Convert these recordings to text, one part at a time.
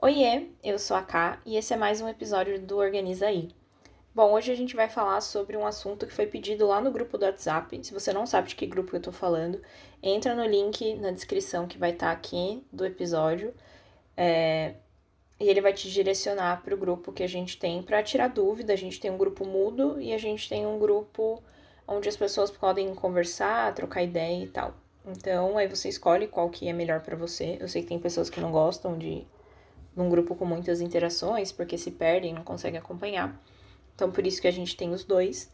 Oiê, eu sou a Ká e esse é mais um episódio do Organiza Aí. Bom, hoje a gente vai falar sobre um assunto que foi pedido lá no grupo do WhatsApp. Se você não sabe de que grupo eu tô falando, entra no link na descrição que vai estar tá aqui do episódio. É... E ele vai te direcionar para o grupo que a gente tem para tirar dúvida. A gente tem um grupo mudo e a gente tem um grupo onde as pessoas podem conversar, trocar ideia e tal. Então, aí você escolhe qual que é melhor para você. Eu sei que tem pessoas que não gostam de num grupo com muitas interações, porque se perdem, não conseguem acompanhar. Então, por isso que a gente tem os dois.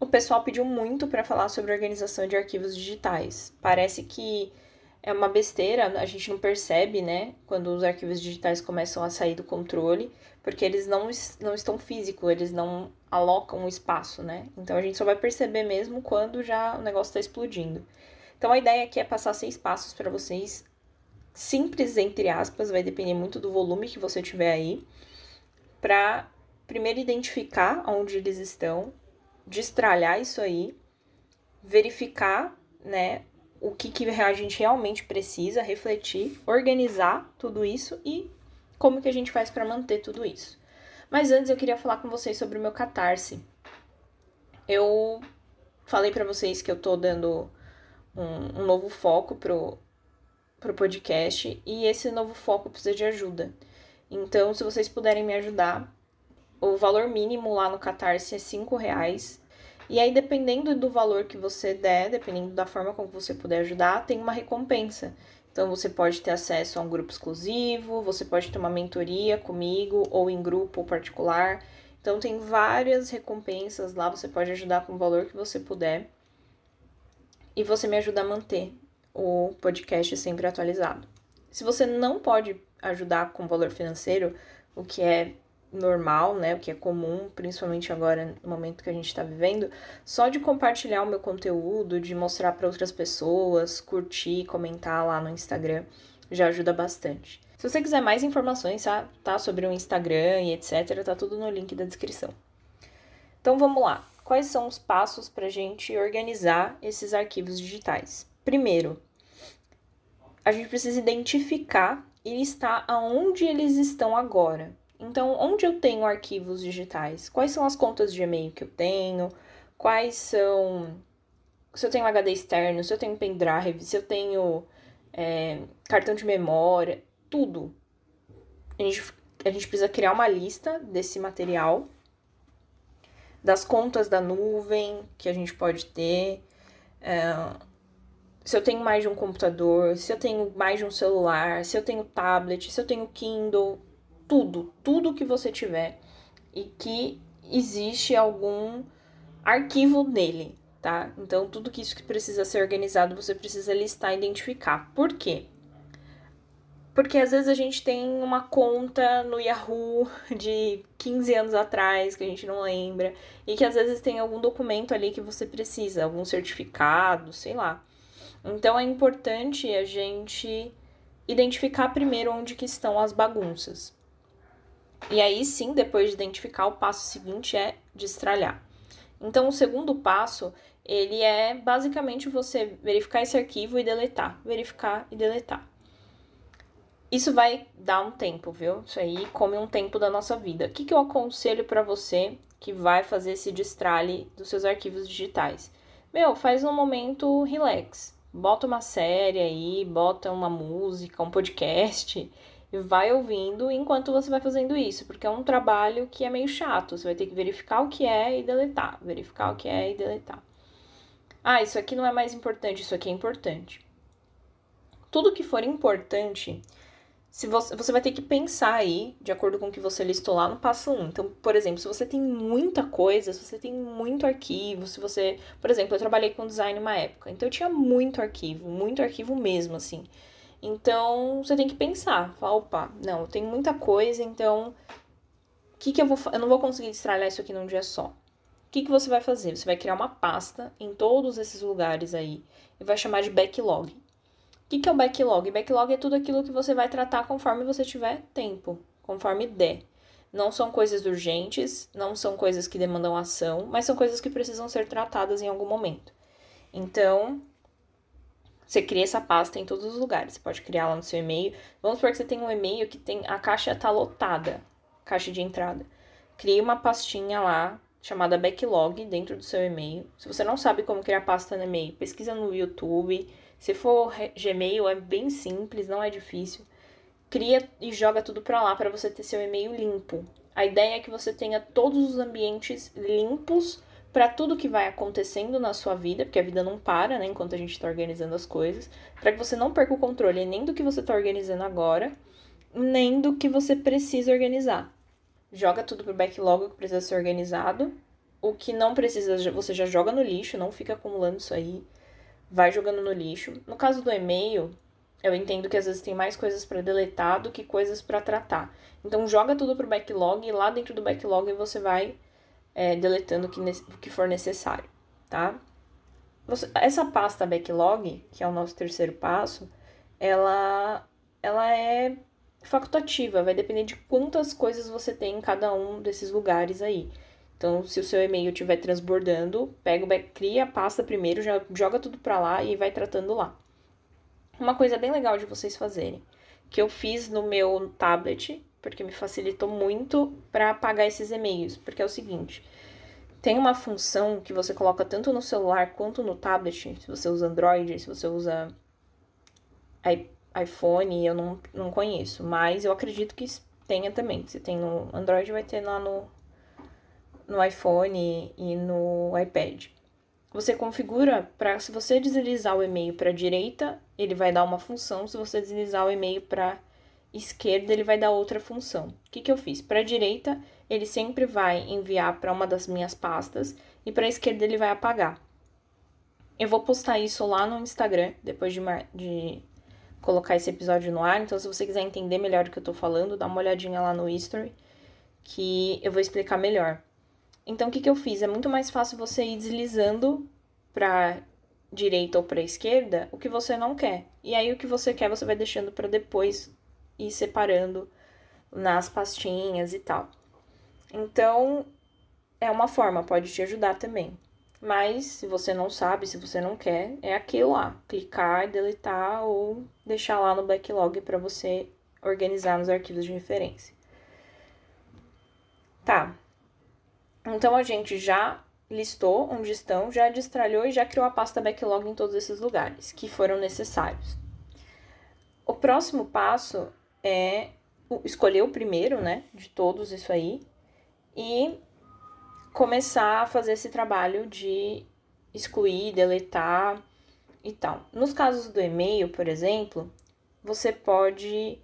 O pessoal pediu muito para falar sobre organização de arquivos digitais. Parece que é uma besteira, a gente não percebe, né, quando os arquivos digitais começam a sair do controle, porque eles não, não estão físicos, eles não alocam o espaço, né? Então a gente só vai perceber mesmo quando já o negócio está explodindo. Então a ideia aqui é passar seis passos para vocês, simples entre aspas, vai depender muito do volume que você tiver aí, para primeiro identificar onde eles estão, destralhar isso aí, verificar, né, o que, que a gente realmente precisa, refletir, organizar tudo isso e como que a gente faz para manter tudo isso. Mas antes eu queria falar com vocês sobre o meu catarse. Eu falei para vocês que eu tô dando um, um, novo foco pro, pro podcast e esse novo foco precisa de ajuda. Então, se vocês puderem me ajudar, o valor mínimo lá no Catarse é 5 reais. E aí, dependendo do valor que você der, dependendo da forma como você puder ajudar, tem uma recompensa. Então, você pode ter acesso a um grupo exclusivo, você pode ter uma mentoria comigo, ou em grupo ou particular. Então, tem várias recompensas lá, você pode ajudar com o valor que você puder. E você me ajuda a manter o podcast sempre atualizado. Se você não pode ajudar com valor financeiro, o que é normal, né, o que é comum, principalmente agora no momento que a gente está vivendo, só de compartilhar o meu conteúdo, de mostrar para outras pessoas, curtir, comentar lá no Instagram, já ajuda bastante. Se você quiser mais informações, tá, tá sobre o Instagram e etc, tá tudo no link da descrição. Então vamos lá. Quais são os passos para a gente organizar esses arquivos digitais? Primeiro, a gente precisa identificar e listar aonde eles estão agora. Então, onde eu tenho arquivos digitais? Quais são as contas de e-mail que eu tenho? Quais são. Se eu tenho HD externo, se eu tenho pendrive, se eu tenho é, cartão de memória, tudo. A gente, a gente precisa criar uma lista desse material, das contas da nuvem que a gente pode ter. É, se eu tenho mais de um computador, se eu tenho mais de um celular, se eu tenho tablet, se eu tenho Kindle, tudo, tudo que você tiver e que existe algum arquivo nele, tá? Então, tudo que isso que precisa ser organizado, você precisa listar e identificar. Por quê? Porque às vezes a gente tem uma conta no Yahoo de 15 anos atrás que a gente não lembra e que às vezes tem algum documento ali que você precisa, algum certificado, sei lá. Então é importante a gente identificar primeiro onde que estão as bagunças. E aí sim, depois de identificar, o passo seguinte é destralhar. Então, o segundo passo, ele é basicamente você verificar esse arquivo e deletar, verificar e deletar. Isso vai dar um tempo, viu? Isso aí come um tempo da nossa vida. O que, que eu aconselho para você que vai fazer esse destralhe dos seus arquivos digitais? Meu, faz um momento relax. Bota uma série aí, bota uma música, um podcast e vai ouvindo enquanto você vai fazendo isso, porque é um trabalho que é meio chato. Você vai ter que verificar o que é e deletar, verificar o que é e deletar. Ah, isso aqui não é mais importante, isso aqui é importante. Tudo que for importante, se você, você vai ter que pensar aí, de acordo com o que você listou lá no passo 1. Então, por exemplo, se você tem muita coisa, se você tem muito arquivo, se você. Por exemplo, eu trabalhei com design uma época, então eu tinha muito arquivo, muito arquivo mesmo, assim. Então, você tem que pensar, falar, opa, não, eu tenho muita coisa, então o que, que eu vou Eu não vou conseguir destralhar isso aqui num dia só. O que, que você vai fazer? Você vai criar uma pasta em todos esses lugares aí e vai chamar de backlog. O que, que é o backlog? Backlog é tudo aquilo que você vai tratar conforme você tiver tempo, conforme der. Não são coisas urgentes, não são coisas que demandam ação, mas são coisas que precisam ser tratadas em algum momento. Então, Você cria essa pasta em todos os lugares. Você pode criar lá no seu e-mail. Vamos supor que você tem um e-mail que tem a caixa tá lotada, caixa de entrada. Crie uma pastinha lá chamada backlog dentro do seu e-mail. Se você não sabe como criar pasta no e-mail, pesquisa no YouTube. Se for Gmail, é bem simples, não é difícil. Cria e joga tudo para lá para você ter seu e-mail limpo. A ideia é que você tenha todos os ambientes limpos para tudo que vai acontecendo na sua vida, porque a vida não para, né, enquanto a gente está organizando as coisas, para que você não perca o controle nem do que você está organizando agora, nem do que você precisa organizar. Joga tudo pro backlog que precisa ser organizado. O que não precisa, você já joga no lixo, não fica acumulando isso aí. Vai jogando no lixo. No caso do e-mail, eu entendo que às vezes tem mais coisas para deletar do que coisas para tratar. Então joga tudo pro backlog e lá dentro do backlog você vai é, deletando o que, o que for necessário, tá? Você, essa pasta backlog, que é o nosso terceiro passo, ela, ela é facultativa, vai depender de quantas coisas você tem em cada um desses lugares aí. Então, se o seu e-mail estiver transbordando, pega cria a pasta primeiro, já joga tudo para lá e vai tratando lá. Uma coisa bem legal de vocês fazerem, que eu fiz no meu tablet, porque me facilitou muito para apagar esses e-mails, porque é o seguinte, tem uma função que você coloca tanto no celular quanto no tablet, se você usa Android, se você usa iPhone, eu não, não conheço, mas eu acredito que tenha também. Se tem no Android, vai ter lá no, no iPhone e no iPad. Você configura para se você deslizar o e-mail para a direita, ele vai dar uma função, se você deslizar o e-mail para esquerda, ele vai dar outra função. O que, que eu fiz? Para a direita, ele sempre vai enviar para uma das minhas pastas e para a esquerda ele vai apagar. Eu vou postar isso lá no Instagram depois de, de colocar esse episódio no ar. Então, se você quiser entender melhor o que eu tô falando, dá uma olhadinha lá no history que eu vou explicar melhor. Então, o que, que eu fiz? É muito mais fácil você ir deslizando para direita ou para esquerda o que você não quer. E aí, o que você quer, você vai deixando para depois ir separando nas pastinhas e tal. Então, é uma forma, pode te ajudar também. Mas se você não sabe, se você não quer, é aquilo lá, clicar, deletar ou deixar lá no backlog para você organizar nos arquivos de referência. Tá. Então a gente já listou onde estão, já destralhou e já criou a pasta backlog em todos esses lugares que foram necessários. O próximo passo é escolher o primeiro, né, de todos isso aí e começar a fazer esse trabalho de excluir, deletar e tal. Nos casos do e-mail, por exemplo, você pode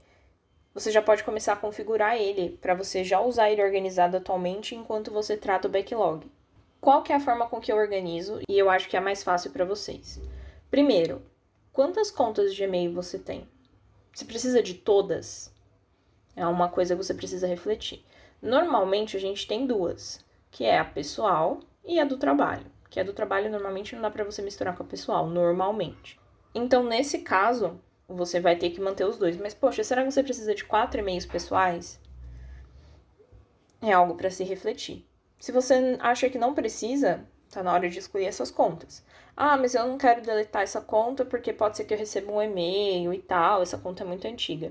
você já pode começar a configurar ele para você já usar ele organizado atualmente enquanto você trata o backlog. Qual que é a forma com que eu organizo e eu acho que é mais fácil para vocês? Primeiro, quantas contas de e-mail você tem? Você precisa de todas? É uma coisa que você precisa refletir. Normalmente a gente tem duas que é a pessoal e a do trabalho. Que a do trabalho normalmente não dá para você misturar com a pessoal, normalmente. Então, nesse caso, você vai ter que manter os dois. Mas, poxa, será que você precisa de quatro e-mails pessoais? É algo para se refletir. Se você acha que não precisa, tá na hora de excluir essas contas. Ah, mas eu não quero deletar essa conta porque pode ser que eu receba um e-mail e tal, essa conta é muito antiga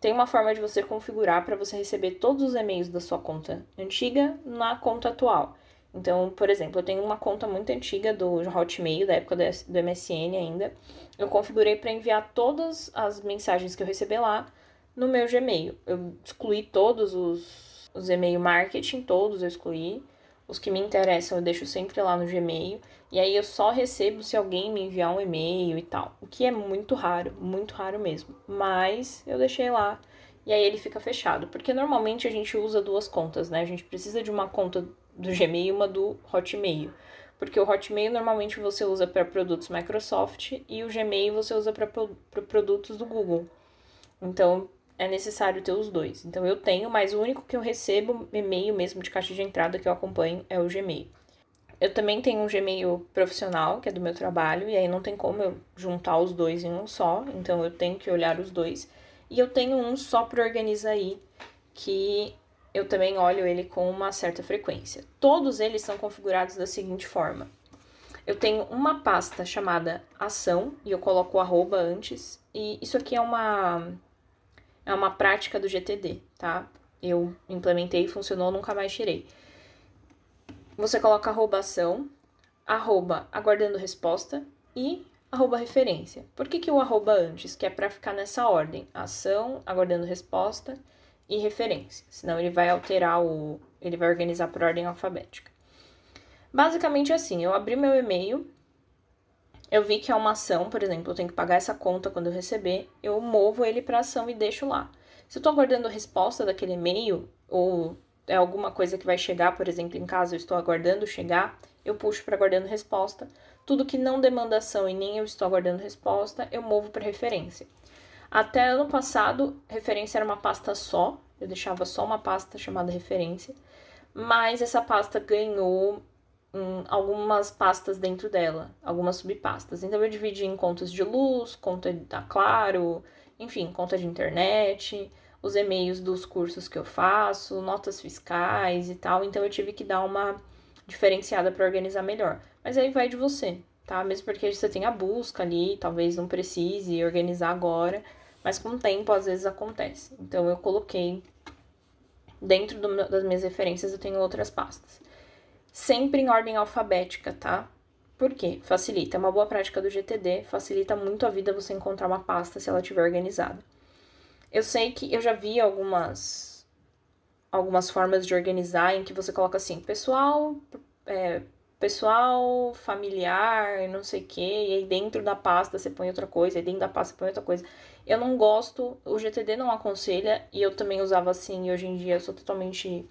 tem uma forma de você configurar para você receber todos os e-mails da sua conta antiga na conta atual. Então, por exemplo, eu tenho uma conta muito antiga do Hotmail, da época do MSN ainda. Eu configurei para enviar todas as mensagens que eu receber lá no meu Gmail. Eu excluí todos os, os e-mail marketing, todos eu excluí. Os que me interessam eu deixo sempre lá no Gmail. E aí eu só recebo se alguém me enviar um e-mail e tal. O que é muito raro, muito raro mesmo. Mas eu deixei lá e aí ele fica fechado. Porque normalmente a gente usa duas contas, né? A gente precisa de uma conta do Gmail e uma do Hotmail. Porque o Hotmail normalmente você usa para produtos Microsoft e o Gmail você usa para produtos do Google. Então é necessário ter os dois. Então eu tenho, mas o único que eu recebo e-mail mesmo de caixa de entrada que eu acompanho é o Gmail. Eu também tenho um Gmail profissional, que é do meu trabalho, e aí não tem como eu juntar os dois em um só, então eu tenho que olhar os dois. E eu tenho um só para organizar aí, que eu também olho ele com uma certa frequência. Todos eles são configurados da seguinte forma: Eu tenho uma pasta chamada ação e eu coloco o arroba antes. E isso aqui é uma é uma prática do GTD, tá? Eu implementei, funcionou, nunca mais tirei. Você coloca arroba ação, arroba aguardando resposta e arroba referência. Por que, que o arroba antes? Que é para ficar nessa ordem: ação, aguardando resposta e referência. Senão ele vai alterar o. ele vai organizar por ordem alfabética. Basicamente assim, eu abri meu e-mail, eu vi que é uma ação, por exemplo, eu tenho que pagar essa conta quando eu receber, eu movo ele para ação e deixo lá. Se eu estou aguardando resposta daquele e-mail, ou é alguma coisa que vai chegar, por exemplo, em casa eu estou aguardando chegar, eu puxo para aguardando resposta. Tudo que não demanda ação e nem eu estou aguardando resposta, eu movo para referência. Até ano passado, referência era uma pasta só, eu deixava só uma pasta chamada referência, mas essa pasta ganhou hum, algumas pastas dentro dela, algumas subpastas. Então eu dividi em contas de luz, conta da Claro, enfim, conta de internet, os e-mails dos cursos que eu faço, notas fiscais e tal. Então eu tive que dar uma diferenciada para organizar melhor. Mas aí vai de você, tá? Mesmo porque você tem a busca ali, talvez não precise organizar agora, mas com o tempo às vezes acontece. Então eu coloquei dentro do, das minhas referências eu tenho outras pastas. Sempre em ordem alfabética, tá? Por quê? Facilita. É uma boa prática do GTD, facilita muito a vida você encontrar uma pasta se ela estiver organizada. Eu sei que eu já vi algumas algumas formas de organizar em que você coloca assim, pessoal, é, pessoal, familiar, não sei o que, e aí dentro da pasta você põe outra coisa, e dentro da pasta você põe outra coisa. Eu não gosto, o GTD não aconselha, e eu também usava assim, e hoje em dia eu sou totalmente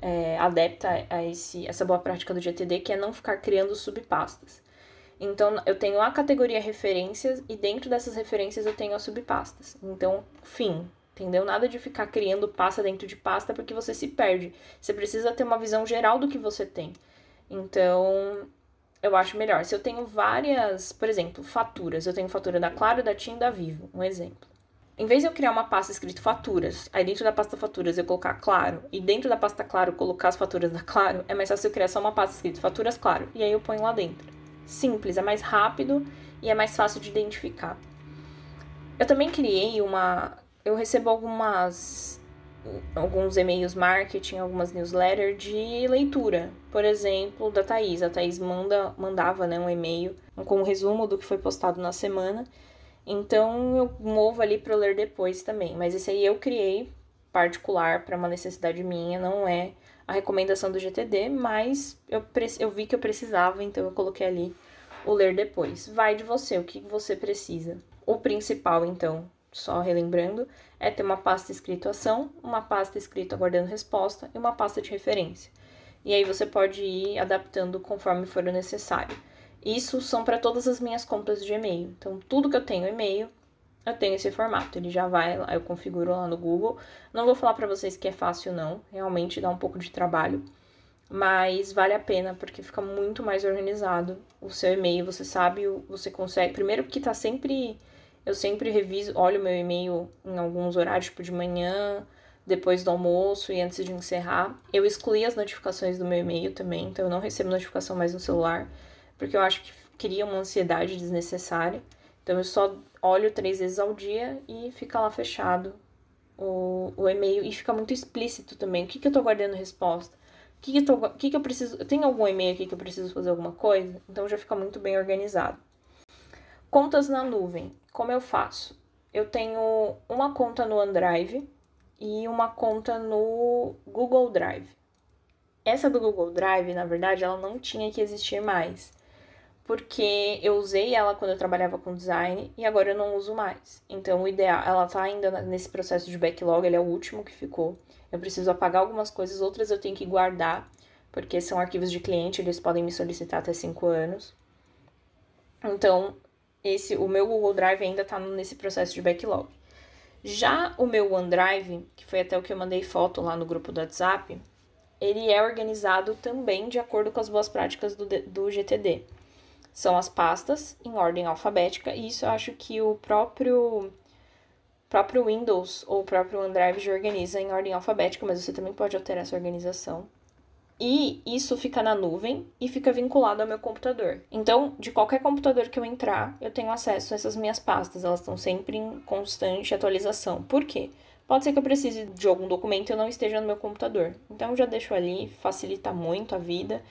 é, adepta a esse, essa boa prática do GTD, que é não ficar criando subpastas. Então, eu tenho a categoria referências, e dentro dessas referências eu tenho as subpastas. Então, fim, entendeu? Nada de ficar criando pasta dentro de pasta, porque você se perde. Você precisa ter uma visão geral do que você tem. Então, eu acho melhor. Se eu tenho várias, por exemplo, faturas, eu tenho fatura da Claro, da TIM, da Vivo, um exemplo. Em vez de eu criar uma pasta escrito faturas, aí dentro da pasta faturas eu colocar Claro, e dentro da pasta Claro colocar as faturas da Claro, é mais fácil eu criar só uma pasta escrito faturas Claro, e aí eu ponho lá dentro. Simples, é mais rápido e é mais fácil de identificar. Eu também criei uma. Eu recebo algumas alguns e-mails marketing, algumas newsletters de leitura. Por exemplo, da Thaís. A Thaís manda, mandava né, um e-mail com um resumo do que foi postado na semana. Então eu movo ali para ler depois também. Mas esse aí eu criei particular para uma necessidade minha, não é a recomendação do GTD, mas eu, eu vi que eu precisava, então eu coloquei ali o ler depois. Vai de você, o que você precisa. O principal, então, só relembrando, é ter uma pasta escrito ação, uma pasta escrito aguardando resposta e uma pasta de referência. E aí você pode ir adaptando conforme for o necessário. Isso são para todas as minhas contas de e-mail. Então, tudo que eu tenho e-mail, eu tenho esse formato. Ele já vai eu configuro lá no Google. Não vou falar para vocês que é fácil não, realmente dá um pouco de trabalho, mas vale a pena porque fica muito mais organizado o seu e-mail, você sabe, você consegue, primeiro porque tá sempre eu sempre reviso, olho meu e-mail em alguns horários, tipo de manhã, depois do almoço e antes de encerrar. Eu excluí as notificações do meu e-mail também, então eu não recebo notificação mais no celular, porque eu acho que cria uma ansiedade desnecessária. Então eu só olho três vezes ao dia e fica lá fechado o, o e-mail e fica muito explícito também. O que, que eu tô guardando resposta? O que, que, o que, que eu preciso. Tem algum e-mail aqui que eu preciso fazer alguma coisa? Então já fica muito bem organizado. Contas na nuvem. Como eu faço? Eu tenho uma conta no OneDrive e uma conta no Google Drive. Essa do Google Drive, na verdade, ela não tinha que existir mais, porque eu usei ela quando eu trabalhava com design e agora eu não uso mais. Então, o ideal, ela tá ainda nesse processo de backlog, ele é o último que ficou. Eu preciso apagar algumas coisas, outras eu tenho que guardar, porque são arquivos de cliente, eles podem me solicitar até 5 anos. Então, esse o meu Google Drive ainda está nesse processo de backlog. Já o meu OneDrive, que foi até o que eu mandei foto lá no grupo do WhatsApp, ele é organizado também de acordo com as boas práticas do, do GTD. São as pastas em ordem alfabética, e isso eu acho que o próprio próprio Windows ou o próprio OneDrive já organiza em ordem alfabética, mas você também pode alterar essa organização. E isso fica na nuvem e fica vinculado ao meu computador. Então, de qualquer computador que eu entrar, eu tenho acesso a essas minhas pastas. Elas estão sempre em constante atualização. Por quê? Pode ser que eu precise de algum documento e eu não esteja no meu computador. Então, já deixo ali, facilita muito a vida.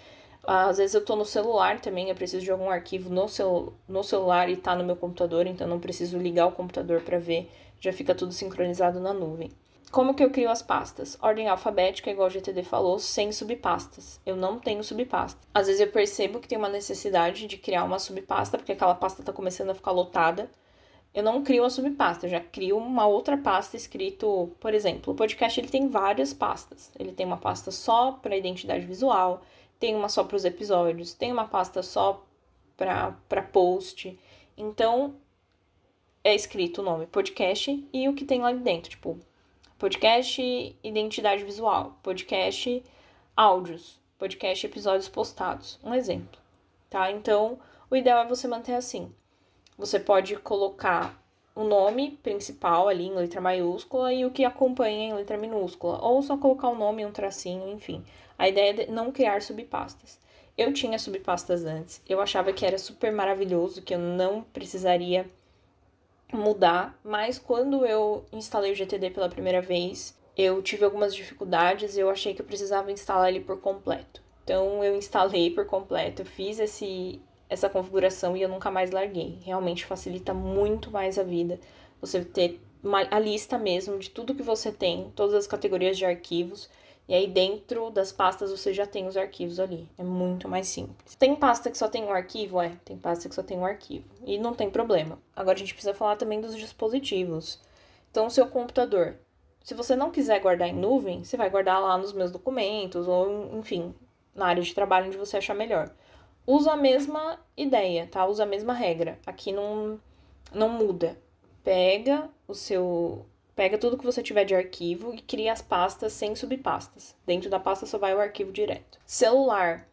Às vezes eu tô no celular também, eu preciso de algum arquivo no, cel no celular e tá no meu computador, então não preciso ligar o computador para ver, já fica tudo sincronizado na nuvem. Como que eu crio as pastas? Ordem alfabética, igual o GTD falou, sem subpastas. Eu não tenho subpasta. Às vezes eu percebo que tem uma necessidade de criar uma subpasta, porque aquela pasta está começando a ficar lotada. Eu não crio a subpasta, eu já crio uma outra pasta escrito, por exemplo, o podcast ele tem várias pastas. Ele tem uma pasta só para identidade visual, tem uma só para os episódios, tem uma pasta só para post. Então é escrito o nome podcast e o que tem lá dentro, tipo podcast identidade visual, podcast áudios, podcast episódios postados. Um exemplo, tá? Então, o ideal é você manter assim. Você pode colocar o nome principal ali em letra maiúscula e o que acompanha em letra minúscula, ou só colocar o nome, um tracinho, enfim. A ideia é não criar subpastas. Eu tinha subpastas antes, eu achava que era super maravilhoso, que eu não precisaria mudar, mas quando eu instalei o GTD pela primeira vez, eu tive algumas dificuldades e eu achei que eu precisava instalar ele por completo. Então eu instalei por completo, fiz esse essa configuração e eu nunca mais larguei. Realmente facilita muito mais a vida você ter uma, a lista mesmo de tudo que você tem, todas as categorias de arquivos e aí dentro das pastas você já tem os arquivos ali. É muito mais simples. Tem pasta que só tem um arquivo? É, tem pasta que só tem um arquivo. E não tem problema. Agora a gente precisa falar também dos dispositivos. Então, o seu computador. Se você não quiser guardar em nuvem, você vai guardar lá nos meus documentos, ou enfim, na área de trabalho onde você achar melhor. Usa a mesma ideia, tá? Usa a mesma regra. Aqui não, não muda. Pega o seu Pega tudo que você tiver de arquivo e cria as pastas sem subpastas. Dentro da pasta só vai o arquivo direto. Celular,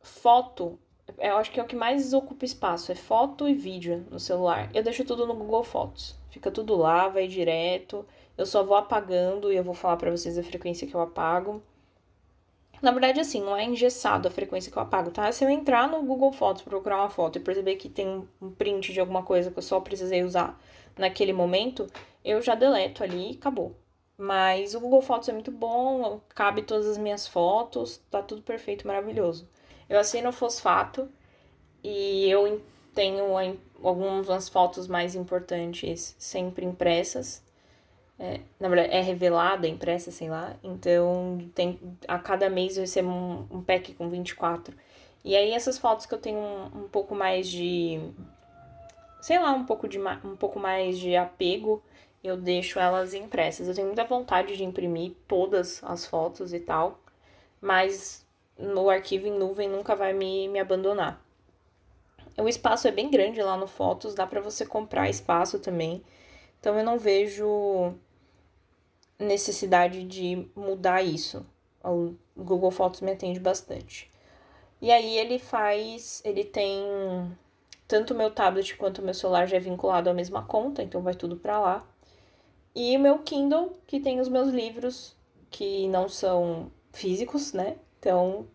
foto, eu acho que é o que mais ocupa espaço, é foto e vídeo no celular. Eu deixo tudo no Google Fotos. Fica tudo lá, vai direto. Eu só vou apagando e eu vou falar para vocês a frequência que eu apago. Na verdade, assim, não é engessado a frequência que eu apago, tá? Se eu entrar no Google Fotos, procurar uma foto e perceber que tem um print de alguma coisa que eu só precisei usar naquele momento, eu já deleto ali e acabou. Mas o Google Fotos é muito bom, cabe todas as minhas fotos, tá tudo perfeito, maravilhoso. Eu assino o fosfato e eu tenho algumas fotos mais importantes sempre impressas. É, na verdade, é revelada, impressa, sei lá. Então, tem, a cada mês eu recebo um, um pack com 24. E aí, essas fotos que eu tenho um, um pouco mais de. Sei lá, um pouco, de, um pouco mais de apego, eu deixo elas impressas. Eu tenho muita vontade de imprimir todas as fotos e tal, mas no arquivo em nuvem nunca vai me, me abandonar. O espaço é bem grande lá no Fotos, dá para você comprar espaço também. Então eu não vejo necessidade de mudar isso. O Google Fotos me atende bastante. E aí ele faz, ele tem tanto meu tablet quanto meu celular já é vinculado à mesma conta, então vai tudo para lá. E o meu Kindle, que tem os meus livros que não são físicos, né? Então,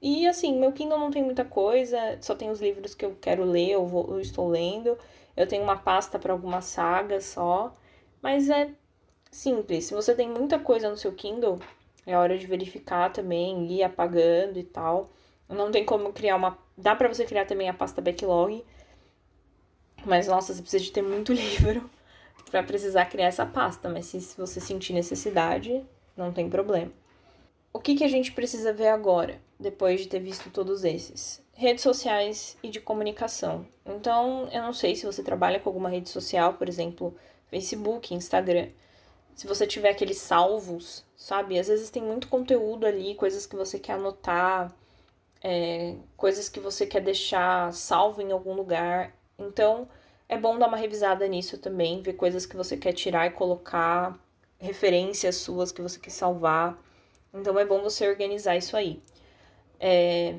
e assim, meu Kindle não tem muita coisa, só tem os livros que eu quero ler, eu, vou, eu estou lendo. Eu tenho uma pasta para algumas sagas só, mas é simples. Se você tem muita coisa no seu Kindle, é hora de verificar também, ir apagando e tal. Não tem como criar uma. Dá para você criar também a pasta backlog. Mas nossa, você precisa de ter muito livro para precisar criar essa pasta, mas se você sentir necessidade, não tem problema. O que, que a gente precisa ver agora, depois de ter visto todos esses? Redes sociais e de comunicação. Então, eu não sei se você trabalha com alguma rede social, por exemplo, Facebook, Instagram. Se você tiver aqueles salvos, sabe? Às vezes tem muito conteúdo ali, coisas que você quer anotar, é, coisas que você quer deixar salvo em algum lugar. Então, é bom dar uma revisada nisso também, ver coisas que você quer tirar e colocar, referências suas que você quer salvar. Então é bom você organizar isso aí. É...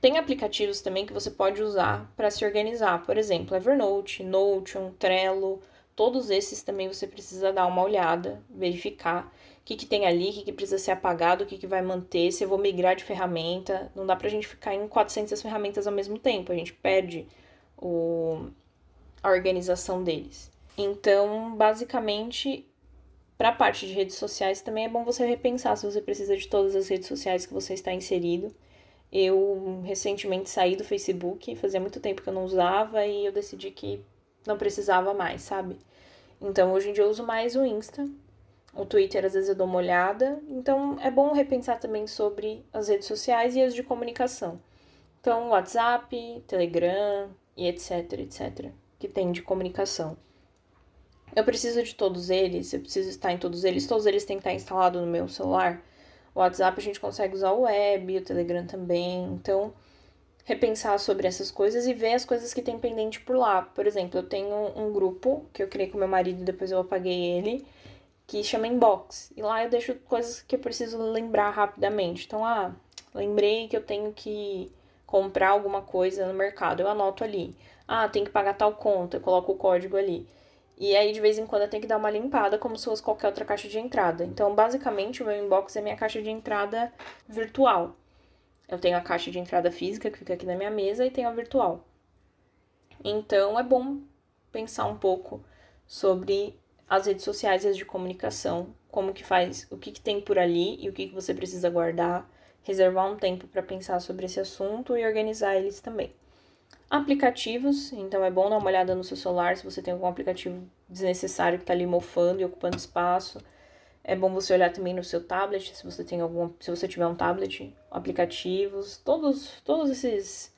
Tem aplicativos também que você pode usar para se organizar, por exemplo, Evernote, Notion, Trello, todos esses também você precisa dar uma olhada, verificar o que, que tem ali, o que, que precisa ser apagado, o que, que vai manter, se eu vou migrar de ferramenta. Não dá pra gente ficar em 400 ferramentas ao mesmo tempo, a gente perde o, a organização deles. Então, basicamente, para a parte de redes sociais também é bom você repensar se você precisa de todas as redes sociais que você está inserido. Eu recentemente saí do Facebook, fazia muito tempo que eu não usava e eu decidi que não precisava mais, sabe? Então hoje em dia eu uso mais o Insta. O Twitter às vezes eu dou uma olhada. Então é bom repensar também sobre as redes sociais e as de comunicação. Então, WhatsApp, Telegram e etc, etc, que tem de comunicação. Eu preciso de todos eles, eu preciso estar em todos eles, todos eles têm que estar instalados no meu celular. O WhatsApp a gente consegue usar o web, o Telegram também. Então, repensar sobre essas coisas e ver as coisas que tem pendente por lá. Por exemplo, eu tenho um grupo que eu criei com meu marido, depois eu apaguei ele, que chama Inbox. E lá eu deixo coisas que eu preciso lembrar rapidamente. Então, ah, lembrei que eu tenho que comprar alguma coisa no mercado, eu anoto ali. Ah, tem que pagar tal conta, eu coloco o código ali. E aí, de vez em quando, eu tenho que dar uma limpada, como se fosse qualquer outra caixa de entrada. Então, basicamente, o meu inbox é minha caixa de entrada virtual. Eu tenho a caixa de entrada física que fica aqui na minha mesa e tenho a virtual. Então é bom pensar um pouco sobre as redes sociais e as de comunicação, como que faz, o que, que tem por ali e o que, que você precisa guardar, reservar um tempo para pensar sobre esse assunto e organizar eles também. Aplicativos, então é bom dar uma olhada no seu celular se você tem algum aplicativo desnecessário que está ali mofando e ocupando espaço é bom você olhar também no seu tablet, se você tem algum, se você tiver um tablet, aplicativos, todos, todos esses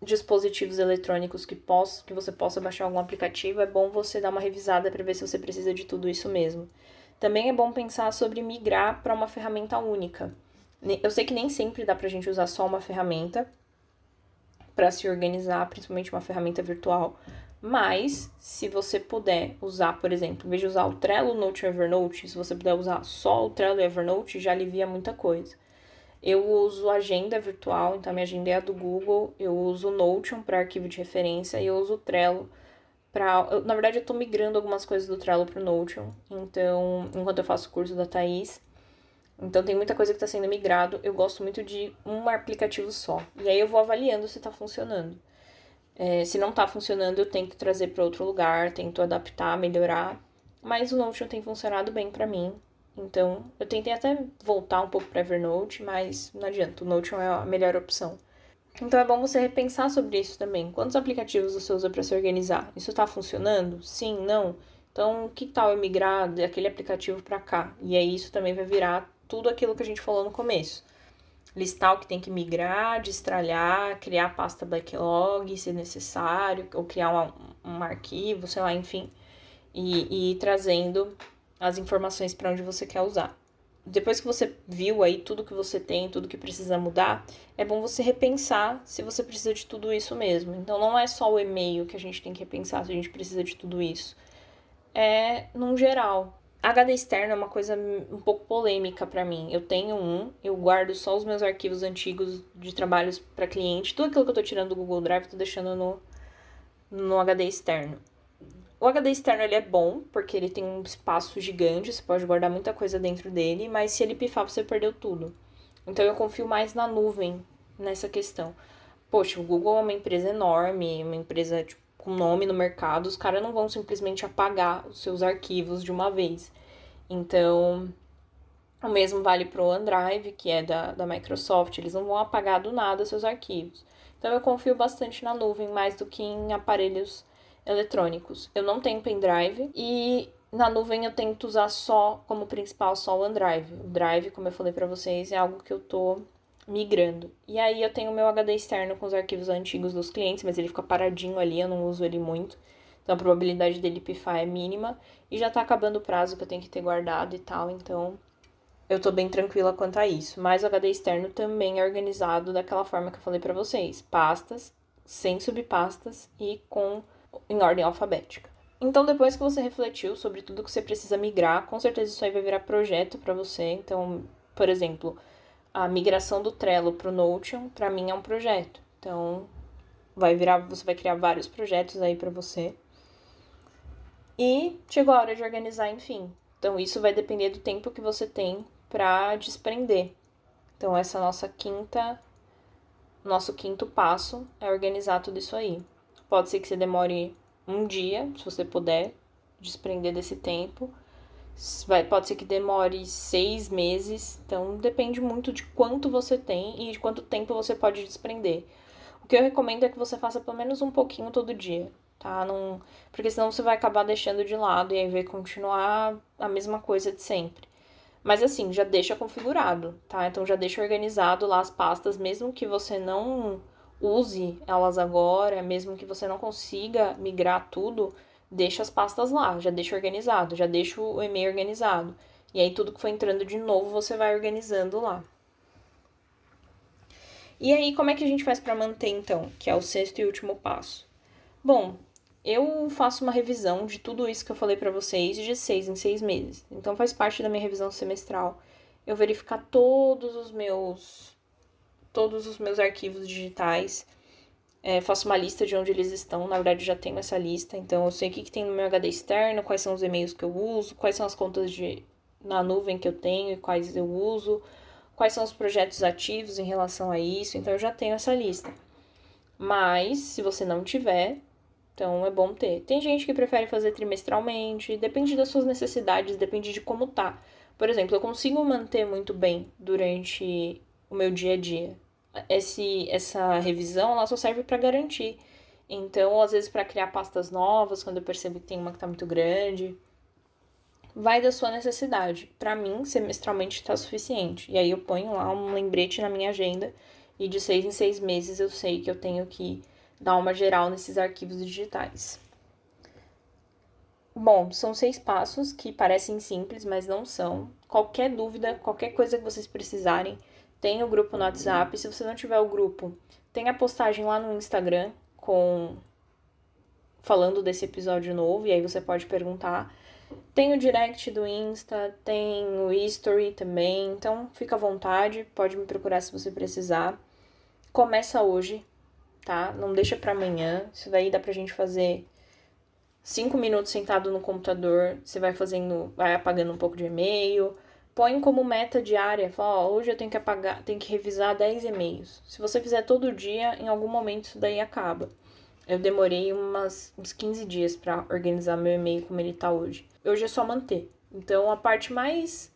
dispositivos eletrônicos que, possa, que você possa baixar algum aplicativo, é bom você dar uma revisada para ver se você precisa de tudo isso mesmo. Também é bom pensar sobre migrar para uma ferramenta única. Eu sei que nem sempre dá para a gente usar só uma ferramenta para se organizar, principalmente uma ferramenta virtual, mas, se você puder usar, por exemplo, em vez de usar o Trello, Note e Evernote, se você puder usar só o Trello e Evernote, já alivia muita coisa. Eu uso agenda virtual, então minha agenda é a do Google. Eu uso o Notion para arquivo de referência e eu uso o Trello para. Na verdade, eu estou migrando algumas coisas do Trello para o Notion. Então, enquanto eu faço o curso da Thaís. Então, tem muita coisa que está sendo migrado. Eu gosto muito de um aplicativo só. E aí eu vou avaliando se está funcionando. É, se não tá funcionando, eu tento trazer para outro lugar, tento adaptar, melhorar. Mas o Notion tem funcionado bem para mim. Então, eu tentei até voltar um pouco para Evernote, mas não adianta, o Notion é a melhor opção. Então é bom você repensar sobre isso também. Quantos aplicativos você usa para se organizar? Isso está funcionando? Sim, não? Então, que tal eu migrar daquele aplicativo para cá? E aí isso também vai virar tudo aquilo que a gente falou no começo listar o que tem que migrar, destralhar, criar pasta backlog se necessário, ou criar um, um arquivo, sei lá, enfim, e, e ir trazendo as informações para onde você quer usar. Depois que você viu aí tudo que você tem, tudo que precisa mudar, é bom você repensar se você precisa de tudo isso mesmo. Então não é só o e-mail que a gente tem que repensar se a gente precisa de tudo isso. É num geral. HD externo é uma coisa um pouco polêmica para mim. Eu tenho um, eu guardo só os meus arquivos antigos de trabalhos para cliente. Tudo aquilo que eu tô tirando do Google Drive, tô deixando no, no HD externo. O HD externo ele é bom, porque ele tem um espaço gigante, você pode guardar muita coisa dentro dele, mas se ele pifar, você perdeu tudo. Então eu confio mais na nuvem nessa questão. Poxa, o Google é uma empresa enorme, uma empresa tipo, com nome no mercado, os caras não vão simplesmente apagar os seus arquivos de uma vez. Então, o mesmo vale para o OneDrive, que é da, da Microsoft, eles não vão apagar do nada seus arquivos. Então, eu confio bastante na nuvem, mais do que em aparelhos eletrônicos. Eu não tenho pendrive e na nuvem eu tento usar só como principal só o OneDrive. O Drive, como eu falei para vocês, é algo que eu tô migrando. E aí eu tenho meu HD externo com os arquivos antigos dos clientes, mas ele fica paradinho ali, eu não uso ele muito. Então a probabilidade dele pifar é mínima e já tá acabando o prazo que eu tenho que ter guardado e tal, então eu tô bem tranquila quanto a isso. Mas o HD externo também é organizado daquela forma que eu falei para vocês, pastas, sem subpastas e com em ordem alfabética. Então, depois que você refletiu sobre tudo que você precisa migrar, com certeza isso aí vai virar projeto para você. Então, por exemplo, a migração do Trello para o Notion, para mim é um projeto. Então, vai virar, você vai criar vários projetos aí para você. E chegou a hora de organizar, enfim. Então, isso vai depender do tempo que você tem para desprender. Então, essa nossa quinta, nosso quinto passo é organizar tudo isso aí. Pode ser que você demore um dia, se você puder, desprender desse tempo. Vai, pode ser que demore seis meses, então depende muito de quanto você tem e de quanto tempo você pode desprender. O que eu recomendo é que você faça pelo menos um pouquinho todo dia, tá? Não, porque senão você vai acabar deixando de lado e aí vai continuar a mesma coisa de sempre. Mas assim, já deixa configurado, tá? Então já deixa organizado lá as pastas, mesmo que você não use elas agora, mesmo que você não consiga migrar tudo, deixa as pastas lá, já deixa organizado, já deixa o e-mail organizado. E aí tudo que for entrando de novo você vai organizando lá. E aí como é que a gente faz para manter então, que é o sexto e último passo? Bom, eu faço uma revisão de tudo isso que eu falei para vocês de seis em seis meses. Então faz parte da minha revisão semestral eu verificar todos os meus todos os meus arquivos digitais é, faço uma lista de onde eles estão, na verdade já tenho essa lista, então eu sei o que, que tem no meu HD externo, quais são os e-mails que eu uso, quais são as contas de, na nuvem que eu tenho e quais eu uso, quais são os projetos ativos em relação a isso, então eu já tenho essa lista. Mas, se você não tiver, então é bom ter. Tem gente que prefere fazer trimestralmente, depende das suas necessidades, depende de como tá. Por exemplo, eu consigo manter muito bem durante o meu dia a dia esse, essa revisão ela só serve para garantir. Então, às vezes, para criar pastas novas, quando eu percebo que tem uma que está muito grande, vai da sua necessidade. Para mim, semestralmente está suficiente. E aí eu ponho lá um lembrete na minha agenda e de seis em seis meses eu sei que eu tenho que dar uma geral nesses arquivos digitais. Bom, são seis passos que parecem simples, mas não são. Qualquer dúvida, qualquer coisa que vocês precisarem, tem o grupo no WhatsApp. Se você não tiver o grupo, tem a postagem lá no Instagram com falando desse episódio novo e aí você pode perguntar. Tem o direct do Insta, tem o history também, então fica à vontade, pode me procurar se você precisar. Começa hoje, tá? Não deixa para amanhã. Isso daí dá pra gente fazer cinco minutos sentado no computador, você vai fazendo, vai apagando um pouco de e-mail, põe como meta diária, fala, ó, hoje eu tenho que apagar, tenho que revisar 10 e-mails. Se você fizer todo dia, em algum momento isso daí acaba. Eu demorei umas, uns 15 dias para organizar meu e-mail como ele tá hoje. Hoje é só manter. Então a parte mais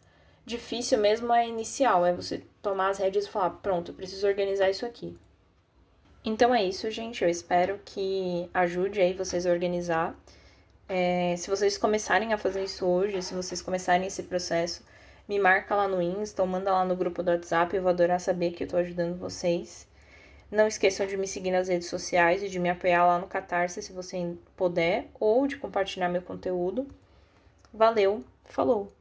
difícil mesmo é inicial, é você tomar as rédeas e falar, pronto, eu preciso organizar isso aqui. Então é isso, gente. Eu espero que ajude aí vocês a organizar. É, se vocês começarem a fazer isso hoje, se vocês começarem esse processo, me marca lá no Insta ou manda lá no grupo do WhatsApp, eu vou adorar saber que eu tô ajudando vocês. Não esqueçam de me seguir nas redes sociais e de me apoiar lá no Catarse se você puder, ou de compartilhar meu conteúdo. Valeu, falou!